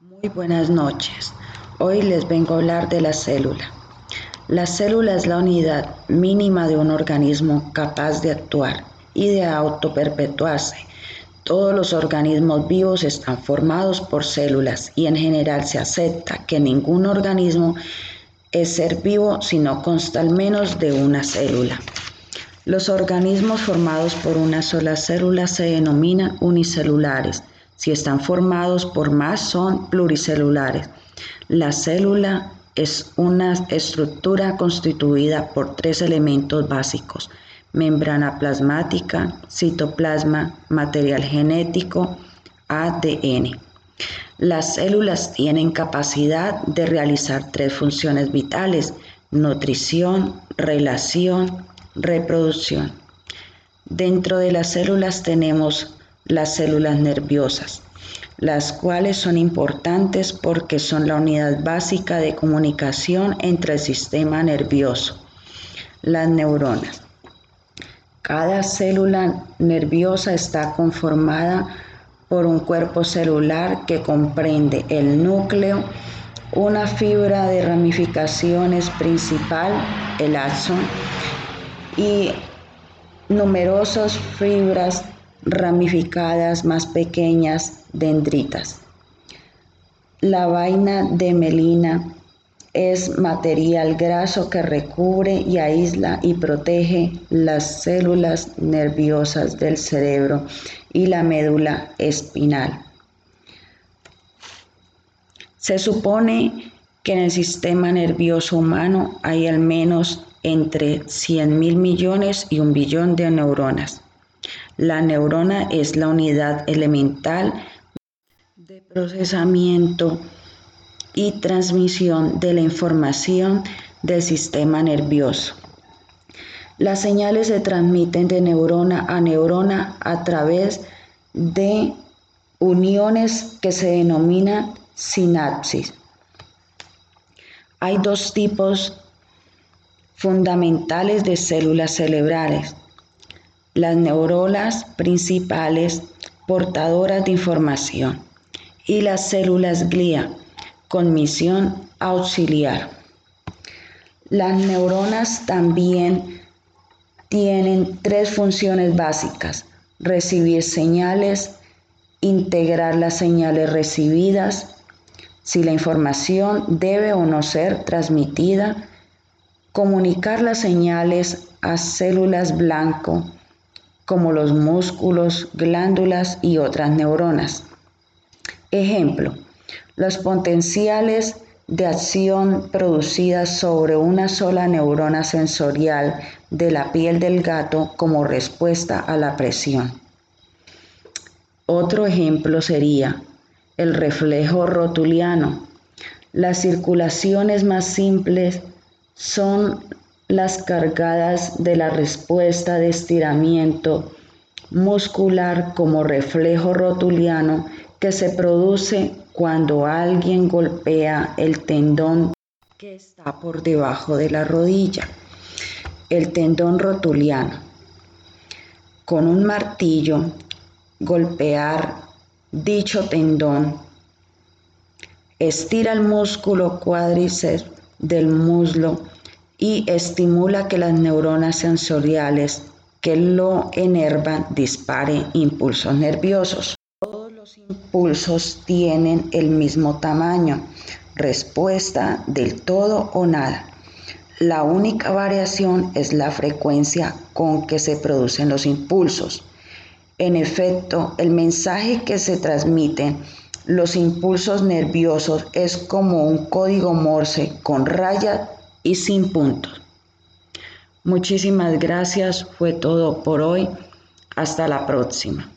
Muy buenas noches. Hoy les vengo a hablar de la célula. La célula es la unidad mínima de un organismo capaz de actuar y de autoperpetuarse. Todos los organismos vivos están formados por células y en general se acepta que ningún organismo es ser vivo si no consta al menos de una célula. Los organismos formados por una sola célula se denominan unicelulares si están formados por más son pluricelulares. La célula es una estructura constituida por tres elementos básicos, membrana plasmática, citoplasma, material genético, ADN. Las células tienen capacidad de realizar tres funciones vitales, nutrición, relación, reproducción. Dentro de las células tenemos las células nerviosas, las cuales son importantes porque son la unidad básica de comunicación entre el sistema nervioso, las neuronas. Cada célula nerviosa está conformada por un cuerpo celular que comprende el núcleo, una fibra de ramificaciones principal, el axón, y numerosas fibras ramificadas más pequeñas dendritas. La vaina de melina es material graso que recubre y aísla y protege las células nerviosas del cerebro y la médula espinal. Se supone que en el sistema nervioso humano hay al menos entre 100 mil millones y un billón de neuronas. La neurona es la unidad elemental de procesamiento y transmisión de la información del sistema nervioso. Las señales se transmiten de neurona a neurona a través de uniones que se denominan sinapsis. Hay dos tipos fundamentales de células cerebrales, las neuronas principales portadoras de información y las células glía con misión auxiliar. Las neuronas también tienen tres funciones básicas, recibir señales, integrar las señales recibidas, si la información debe o no ser transmitida, comunicar las señales a células blanco como los músculos, glándulas y otras neuronas. Ejemplo, los potenciales de acción producidas sobre una sola neurona sensorial de la piel del gato como respuesta a la presión. Otro ejemplo sería el reflejo rotuliano. Las circulaciones más simples son las cargadas de la respuesta de estiramiento muscular como reflejo rotuliano que se produce cuando alguien golpea el tendón que está por debajo de la rodilla, el tendón rotuliano. Con un martillo, golpear dicho tendón estira el músculo cuádriceps del muslo y estimula que las neuronas sensoriales que lo enervan disparen impulsos nerviosos. Todos los impulsos tienen el mismo tamaño, respuesta del todo o nada. La única variación es la frecuencia con que se producen los impulsos. En efecto, el mensaje que se transmite los impulsos nerviosos es como un código Morse con rayas y sin puntos. Muchísimas gracias, fue todo por hoy. Hasta la próxima.